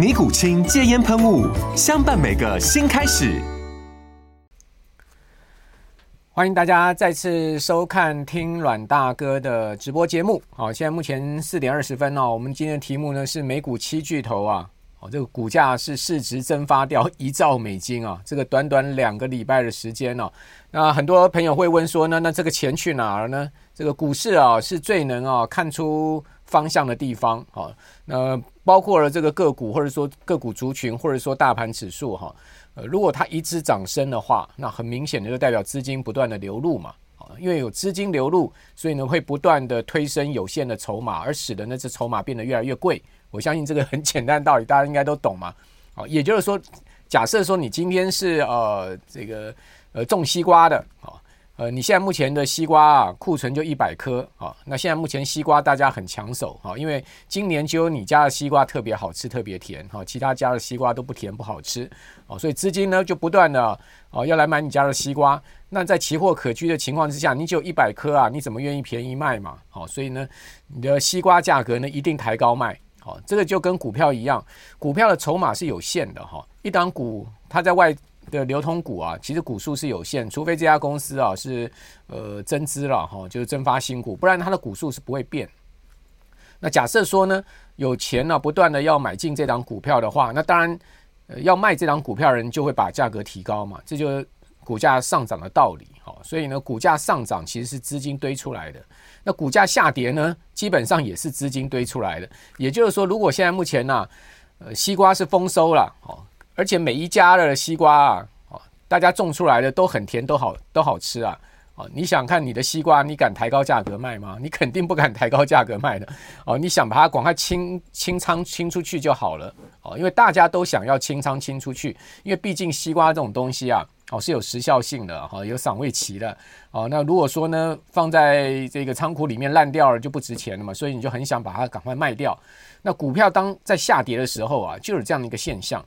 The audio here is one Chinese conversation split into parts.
尼古清戒烟喷雾，相伴每个新开始。欢迎大家再次收看听阮大哥的直播节目。好，现在目前四点二十分哦。我们今天的题目呢是美股七巨头啊，哦，这个股价是市值蒸发掉一兆美金啊。这个短短两个礼拜的时间哦，那很多朋友会问说呢，那这个钱去哪儿呢？这个股市啊是最能啊看出方向的地方啊。那包括了这个个股，或者说个股族群，或者说大盘指数，哈，呃，如果它一直涨升的话，那很明显的就代表资金不断的流入嘛，啊，因为有资金流入，所以呢会不断的推升有限的筹码，而使得那只筹码变得越来越贵。我相信这个很简单的道理，大家应该都懂嘛，啊，也就是说，假设说你今天是呃这个呃种西瓜的，啊。呃，你现在目前的西瓜啊，库存就一百颗啊。那现在目前西瓜大家很抢手啊，因为今年只有你家的西瓜特别好吃，特别甜哈，其他家的西瓜都不甜不好吃啊，所以资金呢就不断的啊要来买你家的西瓜。那在奇货可居的情况之下，你只有一百颗啊，你怎么愿意便宜卖嘛？好，所以呢，你的西瓜价格呢一定抬高卖。好，这个就跟股票一样，股票的筹码是有限的哈，一档股它在外。的流通股啊，其实股数是有限，除非这家公司啊是呃增资了哈，就是增发新股，不然它的股数是不会变。那假设说呢，有钱呢、不断的要买进这档股票的话，那当然、呃、要卖这档股票人就会把价格提高嘛，这就是股价上涨的道理哈。所以呢，股价上涨其实是资金堆出来的，那股价下跌呢，基本上也是资金堆出来的。也就是说，如果现在目前呢、呃，西瓜是丰收了哦。而且每一家的西瓜啊，哦，大家种出来的都很甜，都好，都好吃啊，哦，你想看你的西瓜，你敢抬高价格卖吗？你肯定不敢抬高价格卖的，哦，你想把它赶快清清仓清出去就好了，哦，因为大家都想要清仓清出去，因为毕竟西瓜这种东西啊，哦，是有时效性的，哈，有赏味期的，哦，那如果说呢，放在这个仓库里面烂掉了就不值钱了嘛，所以你就很想把它赶快卖掉。那股票当在下跌的时候啊，就有这样的一个现象。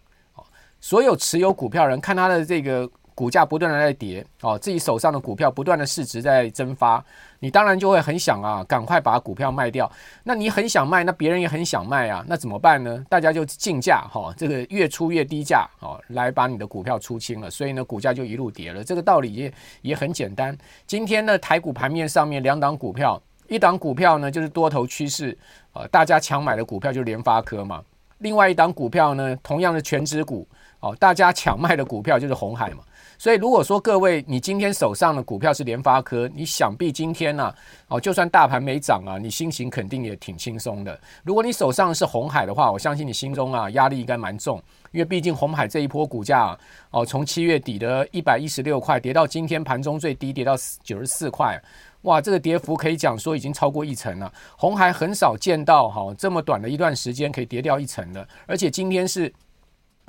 所有持有股票人看他的这个股价不断的在跌，哦，自己手上的股票不断的市值在蒸发，你当然就会很想啊，赶快把股票卖掉。那你很想卖，那别人也很想卖啊，那怎么办呢？大家就竞价，哈，这个越出越低价，哦，来把你的股票出清了，所以呢，股价就一路跌了。这个道理也也很简单。今天呢，台股盘面上面两档股票，一档股票呢就是多头趋势，呃，大家抢买的股票就是联发科嘛，另外一档股票呢，同样的全值股。哦，大家抢卖的股票就是红海嘛，所以如果说各位你今天手上的股票是联发科，你想必今天呢、哦，就算大盘没涨啊，你心情肯定也挺轻松的。如果你手上是红海的话，我相信你心中啊压力应该蛮重，因为毕竟红海这一波股价、哦，从七月底的一百一十六块跌到今天盘中最低跌到九十四块，哇，这个跌幅可以讲说已经超过一成了。红海很少见到哈、这么短的一段时间可以跌掉一成的，而且今天是。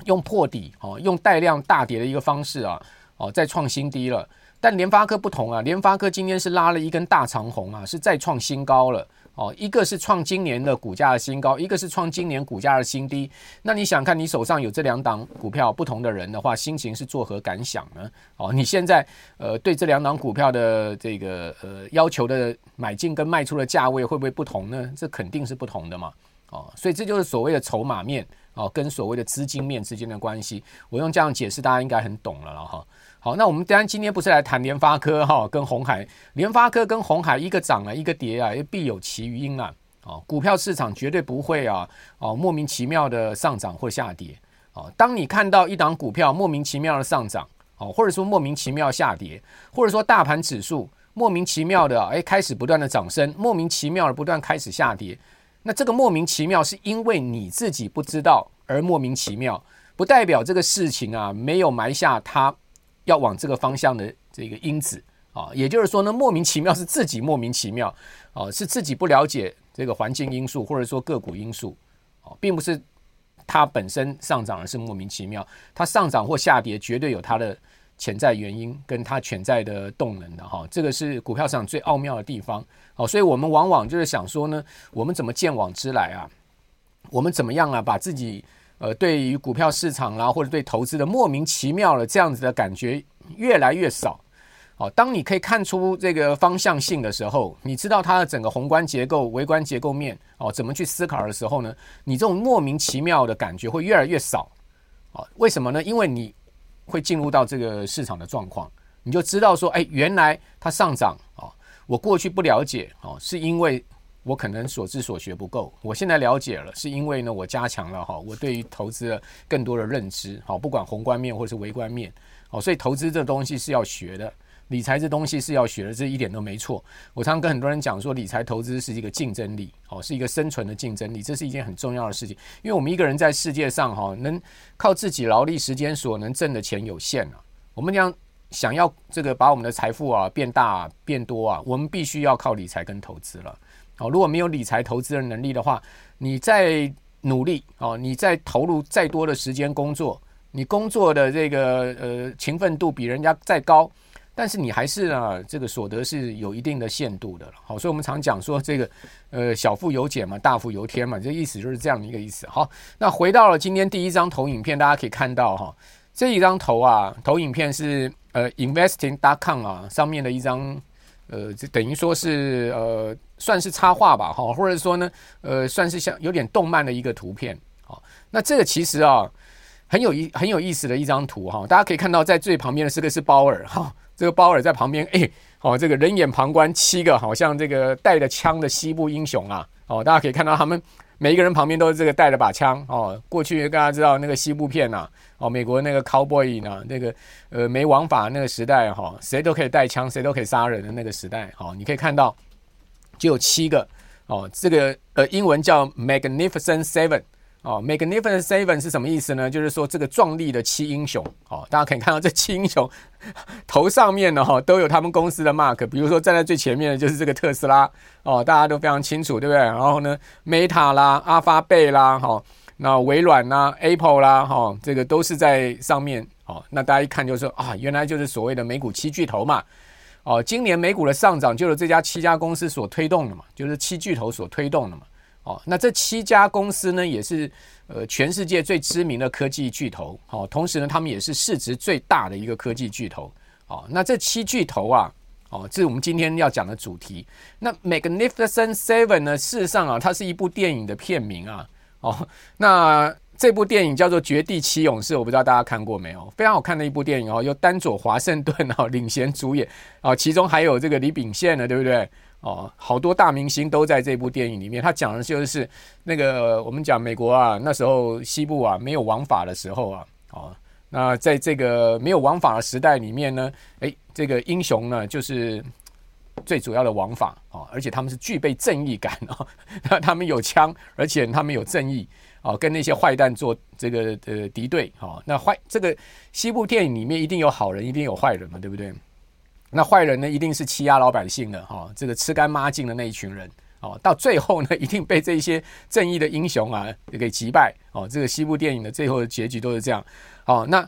用破底哦，用带量大跌的一个方式啊，哦，再创新低了。但联发科不同啊，联发科今天是拉了一根大长红啊，是再创新高了哦。一个是创今年的股价的新高，一个是创今年股价的新低。那你想看你手上有这两档股票不同的人的话，心情是作何感想呢？哦，你现在呃对这两档股票的这个呃要求的买进跟卖出的价位会不会不同呢？这肯定是不同的嘛。哦，所以这就是所谓的筹码面。哦，跟所谓的资金面之间的关系，我用这样解释，大家应该很懂了了哈。好，那我们当然今天不是来谈联发科哈，跟红海，联发科跟红海一个涨啊，一个跌啊，必有其原因啊。哦，股票市场绝对不会啊，哦，莫名其妙的上涨或下跌。哦，当你看到一档股票莫名其妙的上涨，哦，或者说莫名其妙下跌，或者说大盘指数莫名其妙的哎开始不断的涨升，莫名其妙的不断开始下跌，那这个莫名其妙是因为你自己不知道而莫名其妙，不代表这个事情啊没有埋下它要往这个方向的这个因子啊，也就是说呢，莫名其妙是自己莫名其妙啊，是自己不了解这个环境因素或者说个股因素啊，并不是。它本身上涨的是莫名其妙，它上涨或下跌绝对有它的潜在原因，跟它潜在的动能的哈，这个是股票市场最奥妙的地方。好，所以我们往往就是想说呢，我们怎么见往知来啊？我们怎么样啊？把自己呃对于股票市场啦，或者对投资的莫名其妙的这样子的感觉越来越少。好，当你可以看出这个方向性的时候，你知道它的整个宏观结构、微观结构面哦，怎么去思考的时候呢？你这种莫名其妙的感觉会越来越少。哦，为什么呢？因为你会进入到这个市场的状况，你就知道说，哎，原来它上涨哦，我过去不了解哦，是因为我可能所知所学不够。我现在了解了，是因为呢，我加强了哈，我对于投资的更多的认知。好，不管宏观面或是微观面，哦，所以投资这东西是要学的。理财这东西是要学的，这一点都没错。我常常跟很多人讲说，理财投资是一个竞争力，哦，是一个生存的竞争力，这是一件很重要的事情。因为我们一个人在世界上，哈，能靠自己劳力时间所能挣的钱有限啊。我们讲想要这个把我们的财富啊变大变多啊，我们必须要靠理财跟投资了。哦，如果没有理财投资的能力的话，你再努力哦，你再投入再多的时间工作，你工作的这个呃勤奋度比人家再高。但是你还是啊，这个所得是有一定的限度的。好，所以我们常讲说这个，呃，小富由俭嘛，大富由天嘛，这意思就是这样的一个意思。好，那回到了今天第一张投影片，大家可以看到哈，这一张投啊，投影片是呃 investing dot com 啊上面的一张，呃，这等于说是呃，算是插画吧，哈，或者说呢，呃，算是像有点动漫的一个图片。好，那这个其实啊，很有意很有意思的一张图哈，大家可以看到在最旁边的是个是鲍尔哈。这个鲍尔在旁边，哎，哦，这个人眼旁观，七个好像这个带着枪的西部英雄啊，哦，大家可以看到他们每一个人旁边都是这个带着把枪哦。过去大家知道那个西部片呐，哦，美国那个 cowboy 呢，那个呃没王法那个时代哈，谁都可以带枪，谁都可以杀人的那个时代，好，你可以看到就有七个哦，这个呃英文叫 Magnificent Seven。哦，Magnificent Seven 是什么意思呢？就是说这个壮丽的七英雄，哦，大家可以看到这七英雄 头上面呢，哈，都有他们公司的 mark。比如说站在最前面的就是这个特斯拉，哦，大家都非常清楚，对不对？然后呢，Meta 啦、阿发贝啦，哈，那微软啦、Apple 啦，哈，这个都是在上面。哦，那大家一看就说啊，原来就是所谓的美股七巨头嘛。哦，今年美股的上涨就是这家七家公司所推动的嘛，就是七巨头所推动的嘛。哦，那这七家公司呢，也是呃全世界最知名的科技巨头。哦，同时呢，他们也是市值最大的一个科技巨头。哦，那这七巨头啊，哦，这是我们今天要讲的主题。那 Magnificent Seven 呢，事实上啊，它是一部电影的片名啊。哦，那这部电影叫做《绝地七勇士》，我不知道大家看过没有？非常好看的一部电影哦，由丹佐华盛顿啊领衔主演啊，其中还有这个李秉宪呢，对不对？哦，好多大明星都在这部电影里面。他讲的就是那个我们讲美国啊，那时候西部啊没有王法的时候啊，哦，那在这个没有王法的时代里面呢，哎，这个英雄呢就是最主要的王法啊，而且他们是具备正义感啊，他们有枪，而且他们有正义啊，跟那些坏蛋做这个呃敌对啊。那坏这个西部电影里面一定有好人，一定有坏人嘛，对不对？那坏人呢，一定是欺压老百姓的哈，这个吃干抹净的那一群人哦，到最后呢，一定被这些正义的英雄啊给击败哦。这个西部电影的最后的结局都是这样。好，那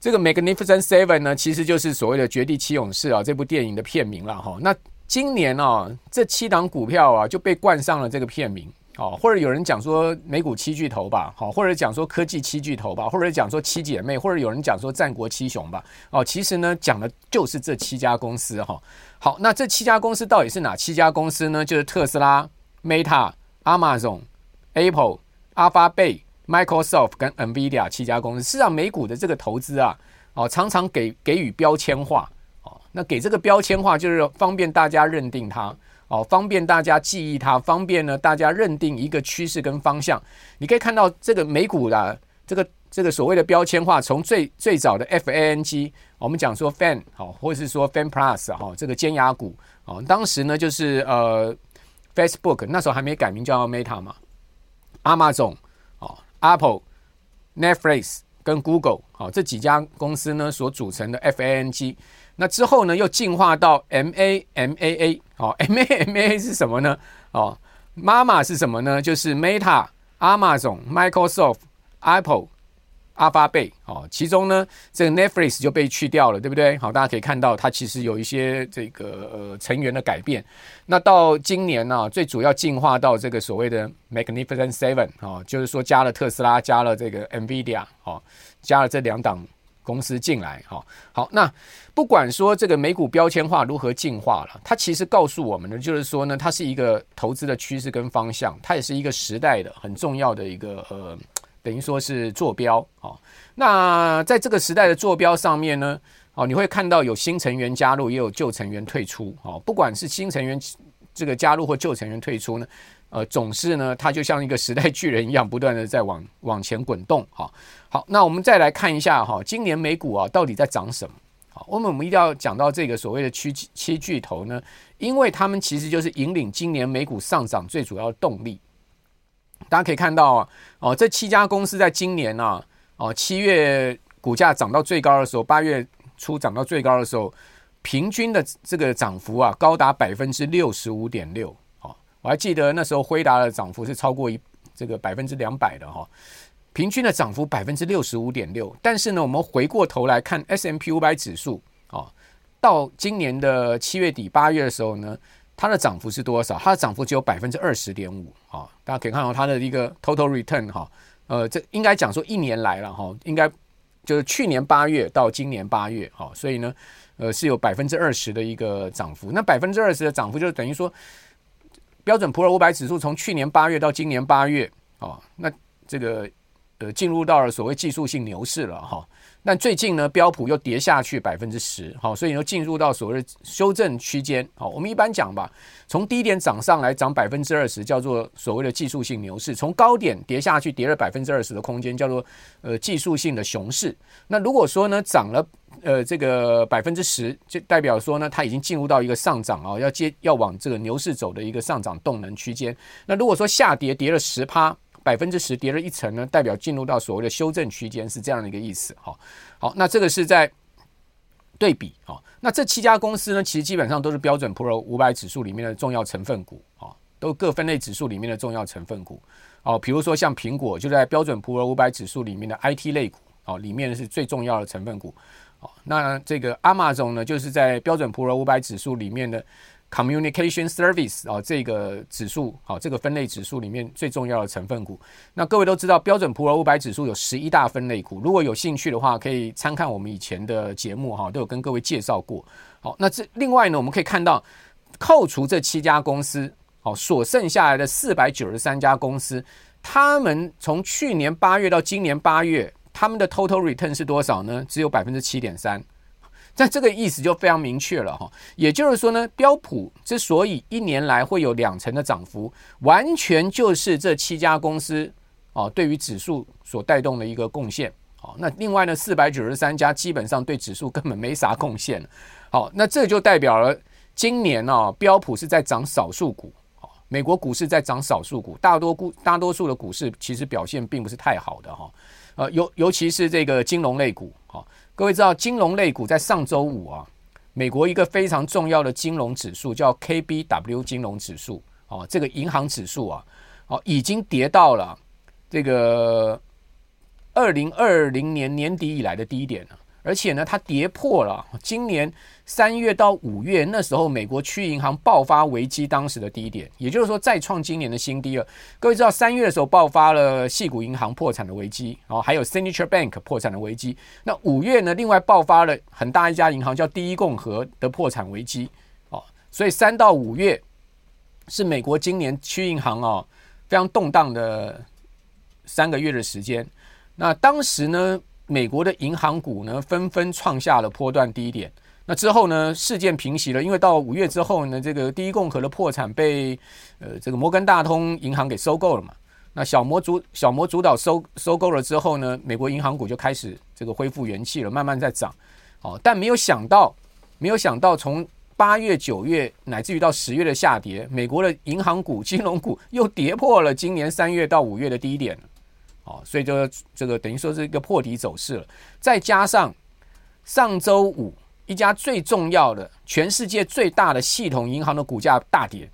这个 Magnificent Seven 呢，其实就是所谓的绝地七勇士啊，这部电影的片名了哈。那今年啊，这七档股票啊就被冠上了这个片名。哦，或者有人讲说美股七巨头吧，好，或者讲说科技七巨头吧，或者讲说七姐妹，或者有人讲说战国七雄吧。哦，其实呢，讲的就是这七家公司哈。好，那这七家公司到底是哪七家公司呢？就是特斯拉、Meta、Amazon、Apple、Alphabet、Microsoft 跟 NVIDIA 七家公司。事实上，美股的这个投资啊，哦，常常给给予标签化。哦，那给这个标签化就是方便大家认定它。哦，方便大家记忆它，方便呢大家认定一个趋势跟方向。你可以看到这个美股的这个这个所谓的标签化，从最最早的 FANG，我们讲说 FAN 好，或者是说 FAN Plus 哈，这个尖牙股哦，当时呢就是呃 Facebook 那时候还没改名叫 Meta 嘛，Amazon 哦，Apple、Netflix 跟 Google 好这几家公司呢所组成的 FANG，那之后呢又进化到 MAMAA 哦，MAMAA 是什么呢？哦，妈妈是什么呢？就是 Meta、Amazon、Microsoft、Apple。阿发贝哦，其中呢，这个 Netflix 就被去掉了，对不对？好，大家可以看到，它其实有一些这个呃成员的改变。那到今年呢、最主要进化到这个所谓的 Magnificent Seven 啊，就是说加了特斯拉，加了这个 NVIDIA 哦，加了这两档公司进来。哈，好，那不管说这个美股标签化如何进化了，它其实告诉我们的就是说呢，它是一个投资的趋势跟方向，它也是一个时代的很重要的一个呃。等于说是坐标哦，那在这个时代的坐标上面呢，哦，你会看到有新成员加入，也有旧成员退出哦。不管是新成员这个加入或旧成员退出呢，呃，总是呢，它就像一个时代巨人一样，不断的在往往前滚动。好，好，那我们再来看一下哈，今年美股啊到底在涨什么？好，我们我们一定要讲到这个所谓的七七巨头呢，因为他们其实就是引领今年美股上涨最主要的动力。大家可以看到啊，哦，这七家公司在今年呢、啊，哦，七月股价涨到最高的时候，八月初涨到最高的时候，平均的这个涨幅啊，高达百分之六十五点六。哦，我还记得那时候辉达的涨幅是超过一这个百分之两百的哈，平均的涨幅百分之六十五点六。但是呢，我们回过头来看 S M P 五百指数，哦，到今年的七月底八月的时候呢。它的涨幅是多少？它的涨幅只有百分之二十点五啊！大家可以看到它的一个 total return 哈，呃，这应该讲说一年来了哈，应该就是去年八月到今年八月哈，所以呢，呃，是有百分之二十的一个涨幅。那百分之二十的涨幅，就等于说标准普尔五百指数从去年八月到今年八月啊，那这个呃进入到了所谓技术性牛市了哈。但最近呢，标普又跌下去百分之十，好，所以又进入到所谓的修正区间。好，我们一般讲吧，从低点涨上来涨百分之二十，叫做所谓的技术性牛市；从高点跌下去跌了百分之二十的空间，叫做呃技术性的熊市。那如果说呢涨了呃这个百分之十，就代表说呢它已经进入到一个上涨啊，要接要往这个牛市走的一个上涨动能区间。那如果说下跌跌了十趴。百分之十跌了一层呢，代表进入到所谓的修正区间，是这样的一个意思。好，好，那这个是在对比。好，那这七家公司呢，其实基本上都是标准普尔五百指数里面的重要成分股。啊，都各分类指数里面的重要成分股。哦，比如说像苹果，就在标准普尔五百指数里面的 IT 类股。哦，里面是最重要的成分股。哦，那这个 Amazon 呢，就是在标准普尔五百指数里面的。Communication Service 啊，这个指数好，这个分类指数里面最重要的成分股。那各位都知道，标准普尔五百指数有十一大分类股。如果有兴趣的话，可以参看我们以前的节目哈，都有跟各位介绍过。好，那这另外呢，我们可以看到，扣除这七家公司，好，所剩下来的四百九十三家公司，他们从去年八月到今年八月，他们的 Total Return 是多少呢？只有百分之七点三。那这个意思就非常明确了哈，也就是说呢，标普之所以一年来会有两成的涨幅，完全就是这七家公司哦对于指数所带动的一个贡献。好，那另外呢，四百九十三家基本上对指数根本没啥贡献。好，那这就代表了今年呢，标普是在涨少数股，美国股市在涨少数股，大多股大多数的股市其实表现并不是太好的哈，呃，尤尤其是这个金融类股哈。各位知道，金融类股在上周五啊，美国一个非常重要的金融指数叫 KBW 金融指数哦，这个银行指数啊，哦已经跌到了这个二零二零年年底以来的低点了。而且呢，它跌破了今年三月到五月那时候美国区银行爆发危机当时的低点，也就是说再创今年的新低了。各位知道，三月的时候爆发了矽谷银行破产的危机，哦，还有 Signature Bank 破产的危机。那五月呢，另外爆发了很大一家银行叫第一共和的破产危机，哦，所以三到五月是美国今年区银行啊非常动荡的三个月的时间。那当时呢，美国的银行股呢，纷纷创下了波段低点。那之后呢，事件平息了，因为到五月之后呢，这个第一共和的破产被呃这个摩根大通银行给收购了嘛。那小摩主小摩主导收收购了之后呢，美国银行股就开始这个恢复元气了，慢慢在涨。哦，但没有想到，没有想到从八月、九月乃至于到十月的下跌，美国的银行股、金融股又跌破了今年三月到五月的低点。哦，所以就这个等于说是一个破底走势了。再加上上周五一家最重要的、全世界最大的系统银行的股价大跌。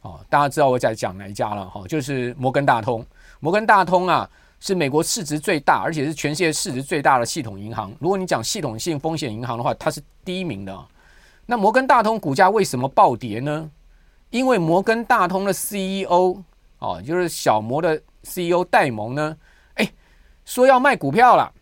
哦，大家知道我在讲哪一家了哈？就是摩根大通。摩根大通啊，是美国市值最大，而且是全世界市值最大的系统银行。如果你讲系统性风险银行的话，它是第一名的。那摩根大通股价为什么暴跌呢？因为摩根大通的 CEO 哦，就是小摩的 CEO 戴蒙呢，说要卖股票了，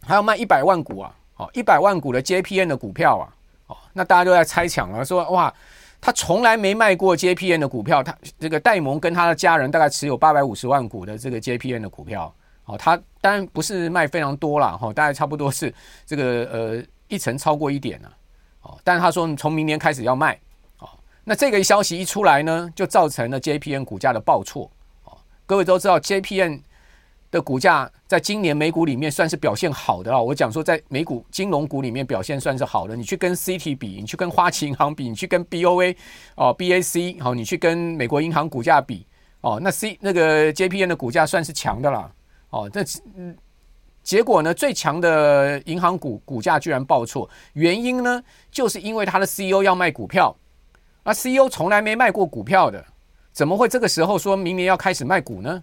还要卖一百万股啊，哦，一百万股的 JPN 的股票啊，哦，那大家都在猜抢了，说哇。他从来没卖过 JPN 的股票，他这个戴蒙跟他的家人大概持有八百五十万股的这个 JPN 的股票，哦，他当然不是卖非常多了，哈，大概差不多是这个呃一层超过一点了，哦，但是他说从明年开始要卖，哦，那这个消息一出来呢，就造成了 JPN 股价的暴挫，哦，各位都知道 JPN。的股价在今年美股里面算是表现好的啊！我讲说，在美股金融股里面表现算是好的。你去跟 CT 比，你去跟花旗银行比，你去跟 BOA 哦 BAC 好，你去跟美国银行股价比哦，那 C 那个 JPM 的股价算是强的啦哦。这嗯，结果呢，最强的银行股股价居然爆错，原因呢，就是因为他的 CEO 要卖股票，而 CEO 从来没卖过股票的，怎么会这个时候说明年要开始卖股呢？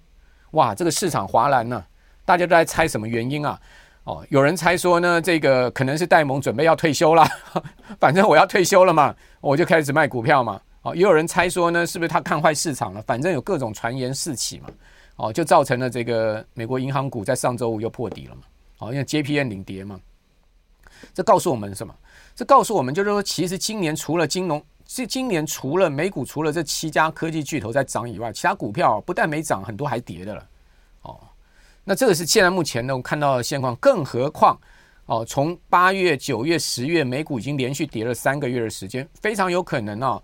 哇，这个市场哗然呢，大家都在猜什么原因啊？哦，有人猜说呢，这个可能是戴蒙准备要退休了，反正我要退休了嘛，我就开始卖股票嘛。哦，也有人猜说呢，是不是他看坏市场了？反正有各种传言四起嘛。哦，就造成了这个美国银行股在上周五又破底了嘛。哦，因为 JPM 领跌嘛。这告诉我们什么？这告诉我们就是说，其实今年除了金融。这今年除了美股，除了这七家科技巨头在涨以外，其他股票不但没涨，很多还跌的了。哦，那这个是现在目前呢，我看到的现况。更何况，哦，从八月、九月、十月，美股已经连续跌了三个月的时间，非常有可能啊，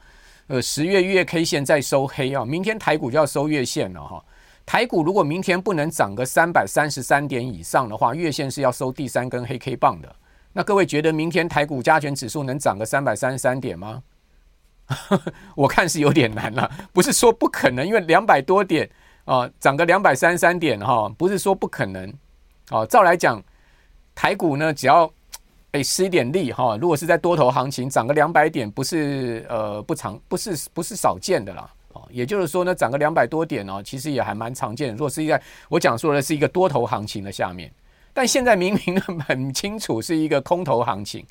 呃，十月月 K 线在收黑啊，明天台股就要收月线了哈。台股如果明天不能涨个三百三十三点以上的话，月线是要收第三根黑 K 棒的。那各位觉得明天台股加权指数能涨个三百三十三点吗？我看是有点难了，不是说不可能，因为两百多点啊，涨个两百三三点哈，不是说不可能哦。照来讲，台股呢，只要哎施一点力哈，如果是在多头行情，涨个两百点，不是呃不常，不是不是少见的啦。哦，也就是说呢，涨个两百多点哦，其实也还蛮常见的。如果是在我讲说的是一个多头行情的下面，但现在明明很清楚是一个空头行情，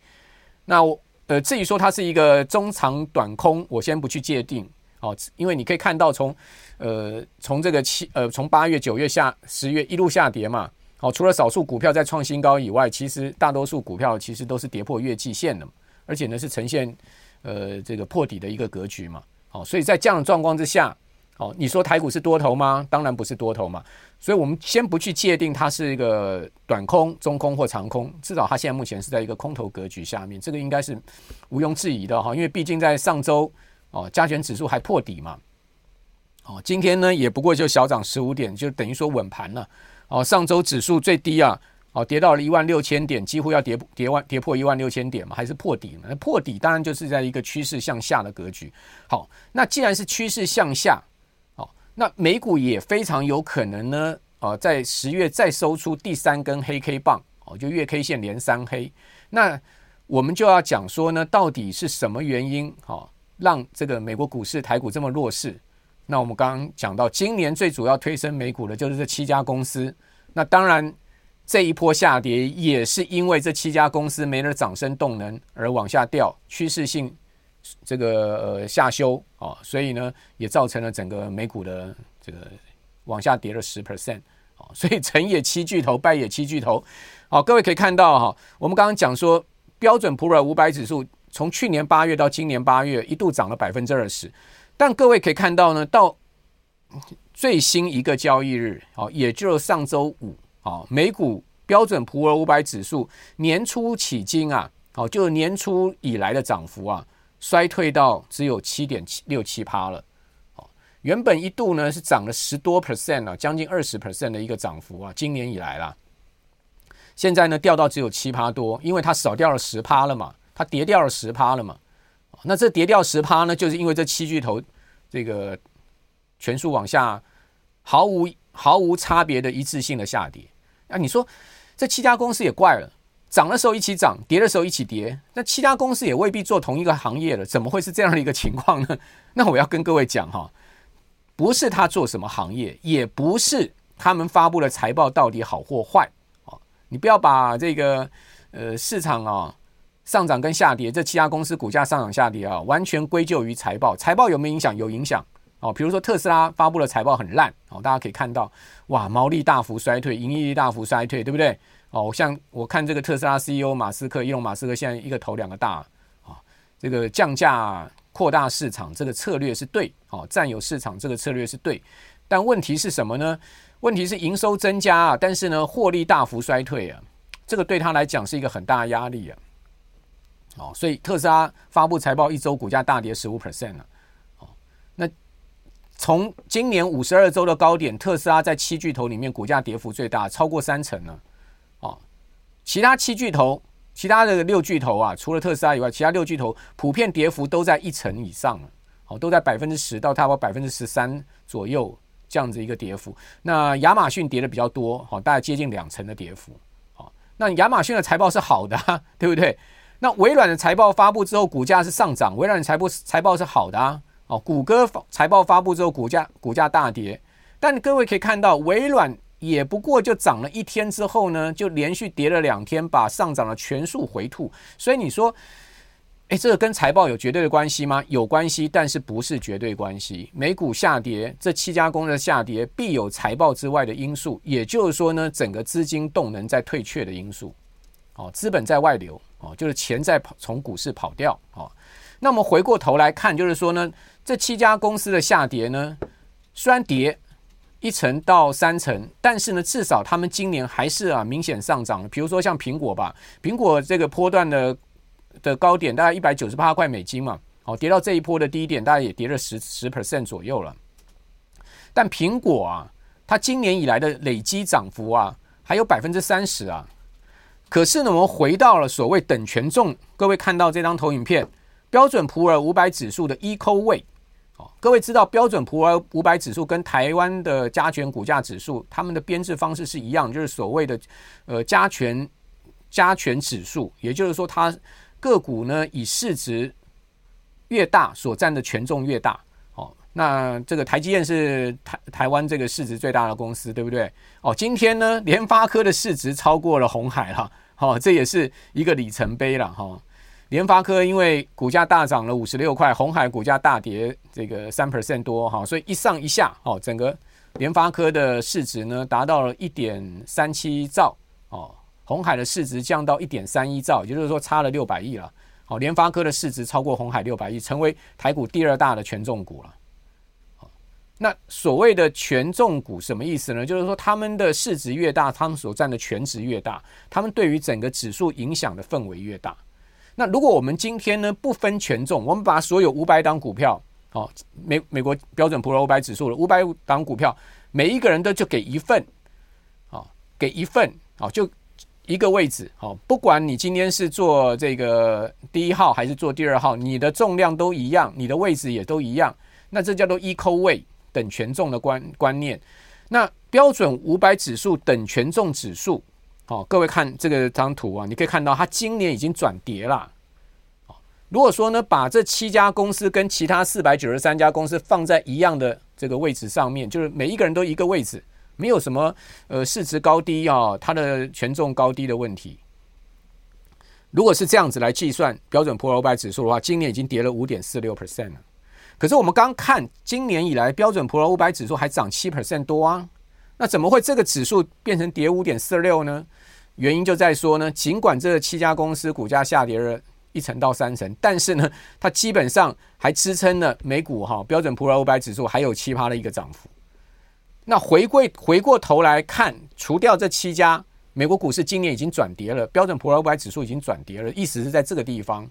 那我。呃，至于说它是一个中长短空，我先不去界定哦，因为你可以看到从呃从这个七呃从八月九月下十月一路下跌嘛，哦，除了少数股票在创新高以外，其实大多数股票其实都是跌破月季线的，而且呢是呈现呃这个破底的一个格局嘛，好，所以在这样的状况之下。哦，你说台股是多头吗？当然不是多头嘛，所以我们先不去界定它是一个短空、中空或长空，至少它现在目前是在一个空头格局下面，这个应该是毋庸置疑的哈。因为毕竟在上周哦，加权指数还破底嘛，哦，今天呢也不过就小涨十五点，就等于说稳盘了。哦，上周指数最低啊，哦跌到了一万六千点，几乎要跌跌万跌破一万六千点嘛，还是破底嘛？那破底当然就是在一个趋势向下的格局。好，那既然是趋势向下。那美股也非常有可能呢，呃，在十月再收出第三根黑 K 棒，哦，就月 K 线连三黑。那我们就要讲说呢，到底是什么原因，哈，让这个美国股市台股这么弱势？那我们刚刚讲到，今年最主要推升美股的就是这七家公司。那当然，这一波下跌也是因为这七家公司没了涨升动能而往下掉，趋势性。这个呃下修啊，所以呢也造成了整个美股的这个往下跌了十 percent 啊，所以成也七巨头，败也七巨头。好，各位可以看到哈，我们刚刚讲说标准普尔五百指数从去年八月到今年八月一度涨了百分之二十，但各位可以看到呢，到最新一个交易日，好，也就是上周五啊，美股标准普尔五百指数年初起今啊，好，就是年初以来的涨幅啊。衰退到只有七点七六七趴了，哦，原本一度呢是涨了十多 percent 啊，将近二十 percent 的一个涨幅啊，今年以来啦，现在呢掉到只有七趴多，因为它少掉了十趴了嘛，它跌掉了十趴了嘛。那这跌掉十趴呢，就是因为这七巨头这个全数往下，毫无毫无差别的一致性的下跌。啊，你说这七家公司也怪了，涨的时候一起涨，跌的时候一起跌。那七家公司也未必做同一个行业了，怎么会是这样的一个情况呢？那我要跟各位讲哈，不是他做什么行业，也不是他们发布的财报到底好或坏啊。你不要把这个呃市场啊。上涨跟下跌，这七家公司股价上涨下跌啊，完全归咎于财报。财报有没有影响？有影响哦。比如说特斯拉发布的财报很烂哦，大家可以看到，哇，毛利大幅衰退，盈利大幅衰退，对不对？哦，像我看这个特斯拉 CEO 马斯克，伊隆马斯克现在一个头两个大啊，这个降价扩大市场这个策略是对哦，占有市场这个策略是对，但问题是什么呢？问题是营收增加啊，但是呢，获利大幅衰退啊，这个对他来讲是一个很大的压力啊。哦，所以特斯拉发布财报一周，股价大跌十五 percent 了。哦，那从今年五十二周的高点，特斯拉在七巨头里面股价跌幅最大，超过三成了。其他七巨头，其他的六巨头啊，除了特斯拉以外，其他六巨头普遍跌幅都在一成以上了。哦，都在百分之十到差不多百分之十三左右这样子一个跌幅。那亚马逊跌的比较多，哦，大概接近两成的跌幅。哦，那亚马逊的财报是好的啊，对不对？那微软的财报发布之后，股价是上涨。微软的财报财报是好的啊。哦，谷歌财报发布之后，股价股价大跌。但各位可以看到，微软也不过就涨了一天之后呢，就连续跌了两天，把上涨的全数回吐。所以你说，哎，这个跟财报有绝对的关系吗？有关系，但是不是绝对关系。美股下跌，这七家公司的下跌必有财报之外的因素，也就是说呢，整个资金动能在退却的因素。哦，资本在外流。哦，就是钱在跑，从股市跑掉哦。那我们回过头来看，就是说呢，这七家公司的下跌呢，虽然跌一层到三层，但是呢，至少他们今年还是啊明显上涨。比如说像苹果吧，苹果这个波段的的高点大概一百九十八块美金嘛，哦，跌到这一波的低点，大概也跌了十十 percent 左右了。但苹果啊，它今年以来的累积涨幅啊，还有百分之三十啊。可是呢，我们回到了所谓等权重。各位看到这张投影片，标准普尔五百指数的 equal weight。各位知道标准普尔五百指数跟台湾的加权股价指数，他们的编制方式是一样，就是所谓的呃加权加权指数。也就是说，它个股呢以市值越大，所占的权重越大。哦，那这个台积电是台台湾这个市值最大的公司，对不对？哦，今天呢，联发科的市值超过了鸿海了。好，这也是一个里程碑了哈。联发科因为股价大涨了五十六块，鸿海股价大跌这个三 percent 多哈，所以一上一下，哦，整个联发科的市值呢达到了一点三七兆哦，鸿海的市值降到一点三一兆，也就是说差了六百亿了。好，联发科的市值超过鸿海六百亿，成为台股第二大的权重股了。那所谓的权重股什么意思呢？就是说他们的市值越大，他们所占的权值越大，他们对于整个指数影响的范围越大。那如果我们今天呢不分权重，我们把所有五百档股票，哦，美美国标准普尔五百指数的五百档股票，每一个人都就给一份，哦，给一份，哦，就一个位置，哦，不管你今天是做这个第一号还是做第二号，你的重量都一样，你的位置也都一样，那这叫做 equal weight。等权重的观观念，那标准五百指数等权重指数，好，各位看这个张图啊，你可以看到它今年已经转跌了。如果说呢，把这七家公司跟其他四百九十三家公司放在一样的这个位置上面，就是每一个人都一个位置，没有什么呃市值高低啊，它的权重高低的问题。如果是这样子来计算标准普尔五百指数的话，今年已经跌了五点四六 percent 了。可是我们刚看今年以来标准普尔五百指数还涨七 percent 多啊，那怎么会这个指数变成跌五点四六呢？原因就在说呢，尽管这七家公司股价下跌了一成到三成，但是呢，它基本上还支撑了美股哈标准普尔五百指数还有七趴的一个涨幅。那回归回过头来看，除掉这七家，美国股市今年已经转跌了，标准普尔五百指数已经转跌了，意思是在这个地方。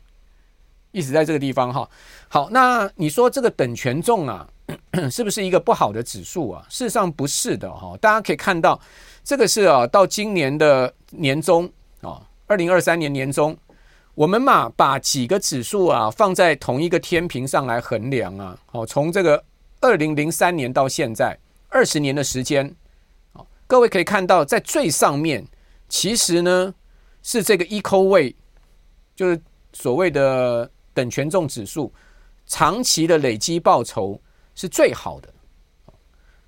意思在这个地方哈，好，那你说这个等权重啊，是不是一个不好的指数啊？事实上不是的哈。大家可以看到，这个是啊，到今年的年终啊，二零二三年年终，我们嘛把几个指数啊放在同一个天平上来衡量啊。好，从这个二零零三年到现在二十年的时间，各位可以看到，在最上面其实呢是这个 equal weight，就是所谓的等权重指数。长期的累积报酬是最好的。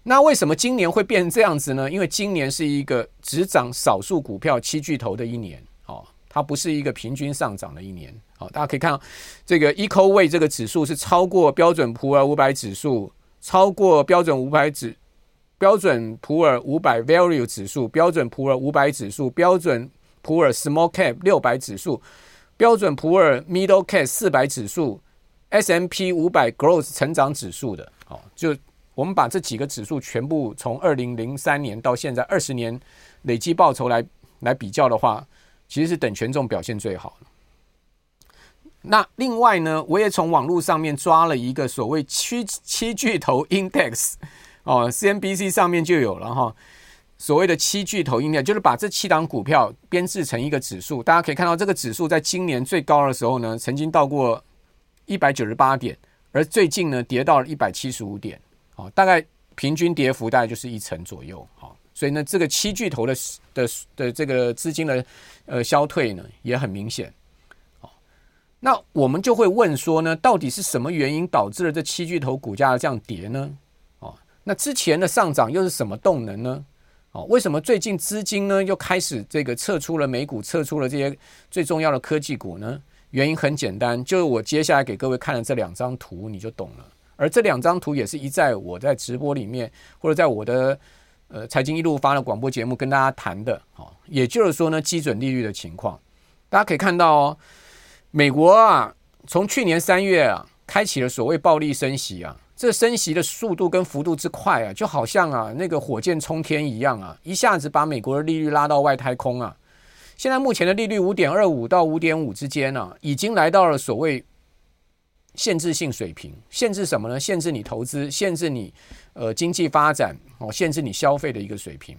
那为什么今年会变成这样子呢？因为今年是一个只涨少数股票七巨头的一年，哦，它不是一个平均上涨的一年。好，大家可以看到这个 Eco Way 这个指数是超过标准普尔五百指数，超过标准五百指标准普尔五百 Value 指数，标准普尔五百指数，标准普尔 Small Cap 六百指数，标准普尔 Middle Cap 四百指数。S M P 五百 Growth 成长指数的，哦，就我们把这几个指数全部从二零零三年到现在二十年累计报酬来来比较的话，其实是等权重表现最好的。那另外呢，我也从网络上面抓了一个所谓七七巨头 Index 哦，CNBC 上面就有了哈。所谓的七巨头 Index 就是把这七档股票编制成一个指数，大家可以看到这个指数在今年最高的时候呢，曾经到过。一百九十八点，而最近呢跌到了一百七十五点，哦，大概平均跌幅大概就是一成左右，好，所以呢，这个七巨头的的的这个资金的呃消退呢也很明显，哦，那我们就会问说呢，到底是什么原因导致了这七巨头股价这样跌呢？哦，那之前的上涨又是什么动能呢？哦，为什么最近资金呢又开始这个撤出了美股，撤出了这些最重要的科技股呢？原因很简单，就是我接下来给各位看的这两张图，你就懂了。而这两张图也是一在我在直播里面，或者在我的呃财经一路发的广播节目跟大家谈的。好，也就是说呢，基准利率的情况，大家可以看到哦，美国啊，从去年三月啊，开启了所谓暴力升息啊，这升息的速度跟幅度之快啊，就好像啊那个火箭冲天一样啊，一下子把美国的利率拉到外太空啊。现在目前的利率五点二五到五点五之间呢、已经来到了所谓限制性水平。限制什么呢？限制你投资，限制你呃经济发展哦，限制你消费的一个水平。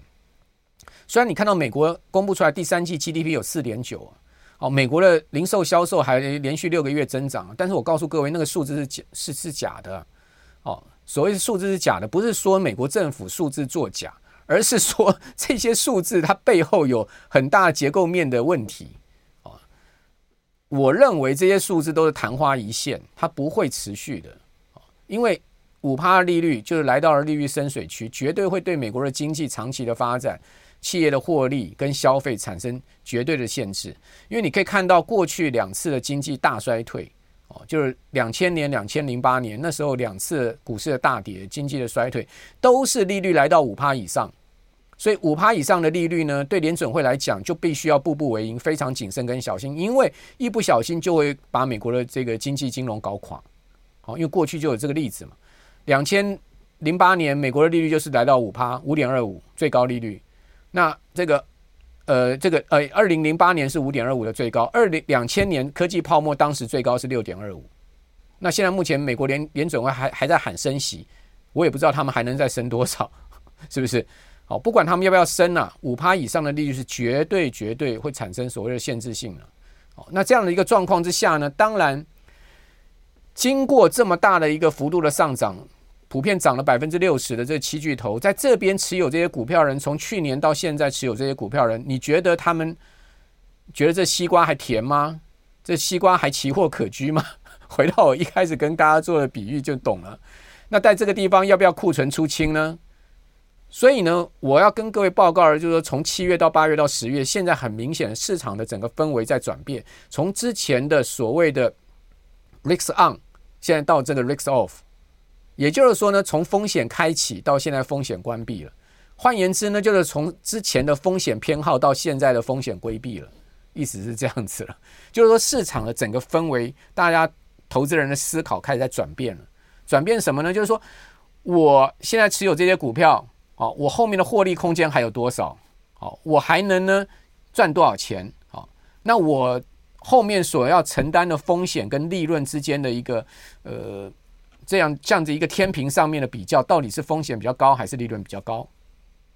虽然你看到美国公布出来第三季 GDP 有四点九，哦，美国的零售销售还连续六个月增长，但是我告诉各位，那个数字是假，是是假的哦。所谓的数字是假的，不是说美国政府数字作假。而是说这些数字它背后有很大结构面的问题啊！我认为这些数字都是昙花一现，它不会持续的。因为五趴利率就是来到了利率深水区，绝对会对美国的经济长期的发展、企业的获利跟消费产生绝对的限制。因为你可以看到过去两次的经济大衰退哦，就是两千年、两千零八年那时候两次股市的大跌、经济的衰退，都是利率来到五趴以上。所以五趴以上的利率呢，对联准会来讲就必须要步步为营，非常谨慎跟小心，因为一不小心就会把美国的这个经济金融搞垮。好，因为过去就有这个例子嘛。两千零八年美国的利率就是来到五趴，五点二五最高利率。那这个呃，这个呃，二零零八年是五点二五的最高，二零两千年科技泡沫当时最高是六点二五。那现在目前美国联联准会还还在喊升息，我也不知道他们还能再升多少，是不是？好，不管他们要不要升啊，五趴以上的利率是绝对绝对会产生所谓的限制性的。好，那这样的一个状况之下呢，当然经过这么大的一个幅度的上涨，普遍涨了百分之六十的这七巨头，在这边持有这些股票人，从去年到现在持有这些股票人，你觉得他们觉得这西瓜还甜吗？这西瓜还奇货可居吗？回到我一开始跟大家做的比喻就懂了。那在这个地方要不要库存出清呢？所以呢，我要跟各位报告的，就是说，从七月到八月到十月，现在很明显，市场的整个氛围在转变。从之前的所谓的 risk on，现在到这个 risk off，也就是说呢，从风险开启到现在风险关闭了。换言之呢，就是从之前的风险偏好到现在的风险规避了，意思是这样子了。就是说，市场的整个氛围，大家投资人的思考开始在转变了。转变什么呢？就是说，我现在持有这些股票。啊，我后面的获利空间还有多少？好，我还能呢赚多少钱？好，那我后面所要承担的风险跟利润之间的一个呃这样这样子一个天平上面的比较，到底是风险比较高还是利润比较高？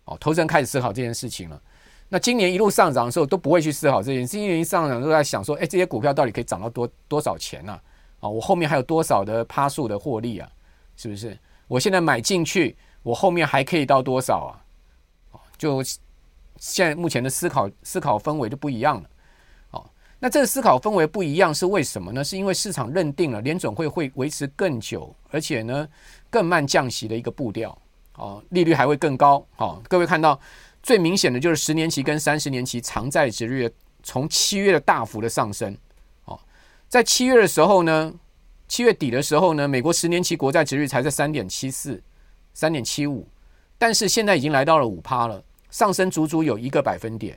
哦，投资人开始思考这件事情了。那今年一路上涨的时候都不会去思考这件事，今年一上涨都在想说，哎，这些股票到底可以涨到多多少钱呢？啊，我后面还有多少的趴数的获利啊？是不是？我现在买进去，我后面还可以到多少啊？就现在目前的思考思考氛围就不一样了。那这个思考氛围不一样是为什么呢？是因为市场认定了联准会会维持更久，而且呢更慢降息的一个步调。哦，利率还会更高。哦，各位看到。最明显的就是十年期跟三十年期长债殖率从七月的大幅的上升，哦，在七月的时候呢，七月底的时候呢，美国十年期国债殖率才在三点七四、三点七五，但是现在已经来到了五趴了，上升足足有一个百分点。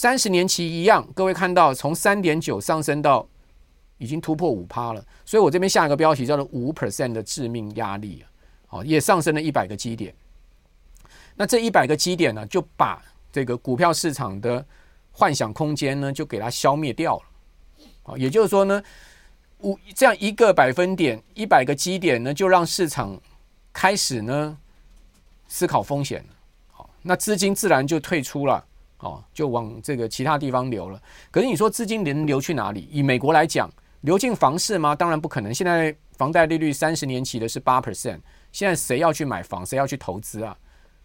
三十年期一样，各位看到从三点九上升到已经突破五趴了，所以我这边下一个标题叫做五 percent 的致命压力啊，好，也上升了一百个基点。那这一百个基点呢，就把这个股票市场的幻想空间呢，就给它消灭掉了。啊，也就是说呢，五这样一个百分点，一百个基点呢，就让市场开始呢思考风险。好，那资金自然就退出了，哦，就往这个其他地方流了。可是你说资金能流去哪里？以美国来讲，流进房市吗？当然不可能。现在房贷利率三十年期的是八 percent，现在谁要去买房？谁要去投资啊？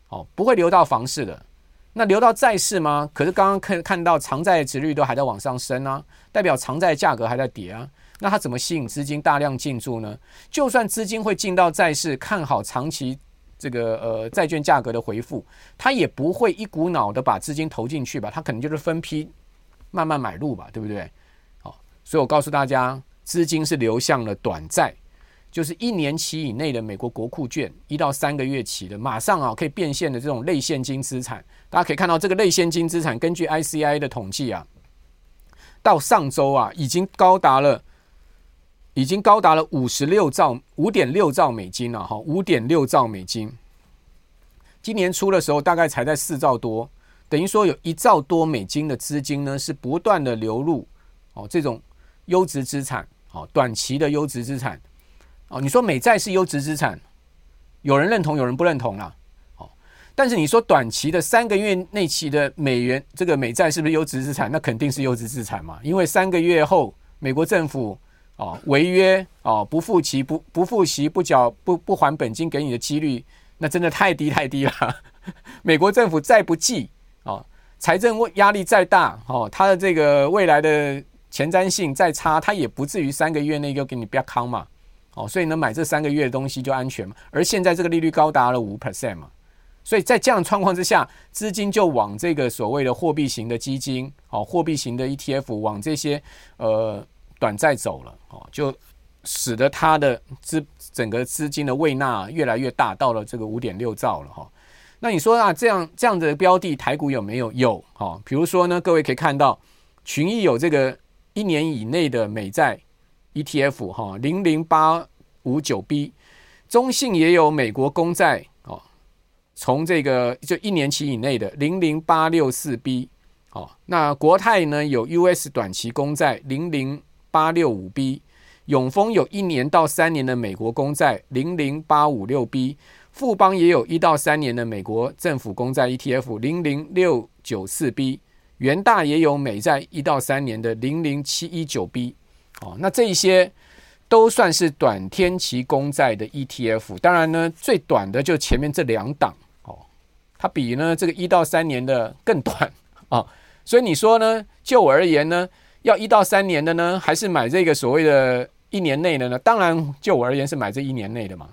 哦，不会流到房市的，那流到债市吗？可是刚刚看看到长债殖率都还在往上升啊，代表长债价格还在跌啊。那它怎么吸引资金大量进驻呢？就算资金会进到债市，看好长期这个呃债券价格的回复，它也不会一股脑的把资金投进去吧？它可能就是分批慢慢买入吧，对不对？好，所以我告诉大家，资金是流向了短债。就是一年期以内的美国国库券，一到三个月期的，马上啊可以变现的这种类现金资产，大家可以看到这个类现金资产，根据 ICI 的统计啊，到上周啊已经高达了，已经高达了五十六兆五点六兆美金了哈，五点六兆美金。今年初的时候大概才在四兆多，等于说有一兆多美金的资金呢是不断的流入哦这种优质资产，哦短期的优质资产。哦，你说美债是优质资产，有人认同，有人不认同啦。哦，但是你说短期的三个月内期的美元这个美债是不是优质资产？那肯定是优质资产嘛，因为三个月后美国政府哦违约哦不付息不不付息不缴不不还本金给你的几率，那真的太低太低了。美国政府再不济哦，财政压力再大哦，它的这个未来的前瞻性再差，它也不至于三个月内就给你不要扛嘛。哦，所以呢，买这三个月的东西就安全嘛。而现在这个利率高达了五 percent 嘛，所以在这样状况之下，资金就往这个所谓的货币型的基金，哦，货币型的 ETF 往这些呃短债走了，哦，就使得它的资整个资金的胃纳越来越大，到了这个五点六兆了哈。那你说啊，这样这样的标的台股有没有？有，哈，比如说呢，各位可以看到群益有这个一年以内的美债。ETF 哈零零八五九 B，中信也有美国公债哦，从这个就一年期以内的零零八六四 B 哦，那国泰呢有 US 短期公债零零八六五 B，永丰有一年到三年的美国公债零零八五六 B，富邦也有一到三年的美国政府公债 ETF 零零六九四 B，元大也有美债一到三年的零零七一九 B。哦，那这一些都算是短天期公债的 ETF，当然呢，最短的就前面这两档哦，它比呢这个一到三年的更短啊，所以你说呢，就我而言呢，要一到三年的呢，还是买这个所谓的一年内的呢？当然，就我而言是买这一年内的嘛，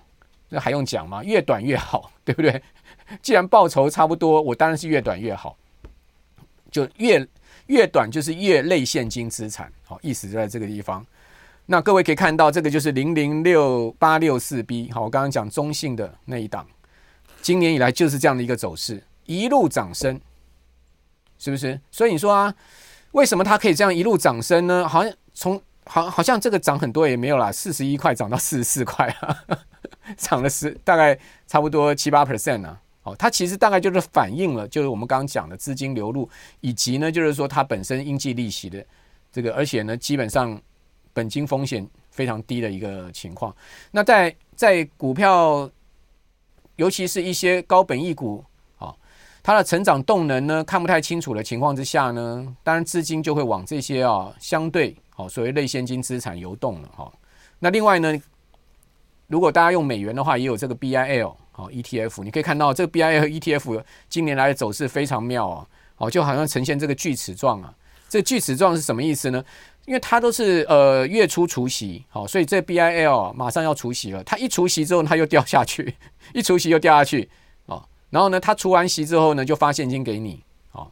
那还用讲吗？越短越好，对不对？既然报酬差不多，我当然是越短越好，就越。越短就是越类现金资产，好，意思就在这个地方。那各位可以看到，这个就是零零六八六四 B，好，我刚刚讲中性的那一档，今年以来就是这样的一个走势，一路涨升，是不是？所以你说啊，为什么它可以这样一路涨升呢？好像从好好像这个涨很多也没有啦，四十一块涨到四十四块啊，涨了十大概差不多七八 percent 啊。哦，它其实大概就是反映了，就是我们刚刚讲的资金流入，以及呢，就是说它本身应计利息的这个，而且呢，基本上本金风险非常低的一个情况。那在在股票，尤其是一些高本益股，它的成长动能呢看不太清楚的情况之下呢，当然资金就会往这些啊相对好所谓类现金资产游动了哈。那另外呢，如果大家用美元的话，也有这个 BIL 好 ETF，你可以看到这个 BIL ETF 近年来的走势非常妙啊，哦就好像呈现这个锯齿状啊。这锯齿状是什么意思呢？因为它都是呃月初除息，好，所以这 BIL 马上要除息了。它一除息之后，它又掉下去，一除息又掉下去，然后呢，他除完息之后呢，就发现金给你，哦，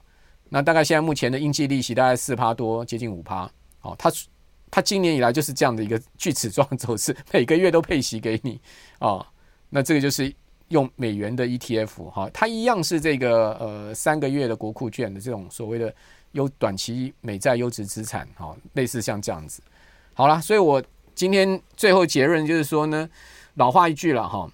那大概现在目前的应计利息大概四趴多，接近五趴，哦，他他今年以来就是这样的一个锯齿状走势，每个月都配息给你，哦，那这个就是用美元的 ETF 哈，它一样是这个呃三个月的国库券的这种所谓的。优短期美债优质资产，好，类似像这样子，好了，所以我今天最后结论就是说呢，老话一句了哈，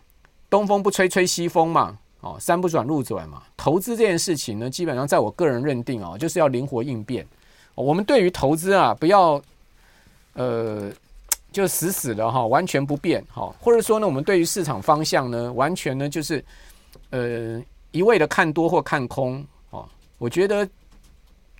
东风不吹吹西风嘛，哦，山不转路转嘛，投资这件事情呢，基本上在我个人认定啊，就是要灵活应变。我们对于投资啊，不要呃，就死死的哈，完全不变哈，或者说呢，我们对于市场方向呢，完全呢就是呃一味的看多或看空哦，我觉得。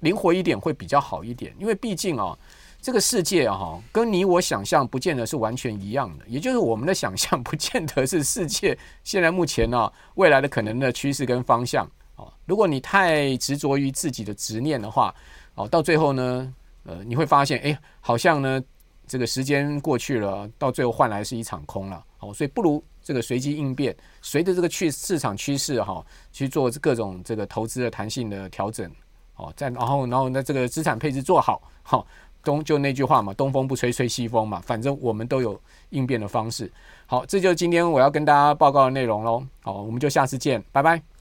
灵活一点会比较好一点，因为毕竟啊，这个世界啊，跟你我想象不见得是完全一样的。也就是我们的想象不见得是世界现在目前呢未来的可能的趋势跟方向啊。如果你太执着于自己的执念的话，哦，到最后呢，呃，你会发现，哎，好像呢，这个时间过去了，到最后换来是一场空了。哦，所以不如这个随机应变，随着这个趋市场趋势哈，去做各种这个投资的弹性的调整。哦，再然后，然后那这个资产配置做好，好东就那句话嘛，东风不吹吹西风嘛，反正我们都有应变的方式。好，这就是今天我要跟大家报告的内容喽。好，我们就下次见，拜拜。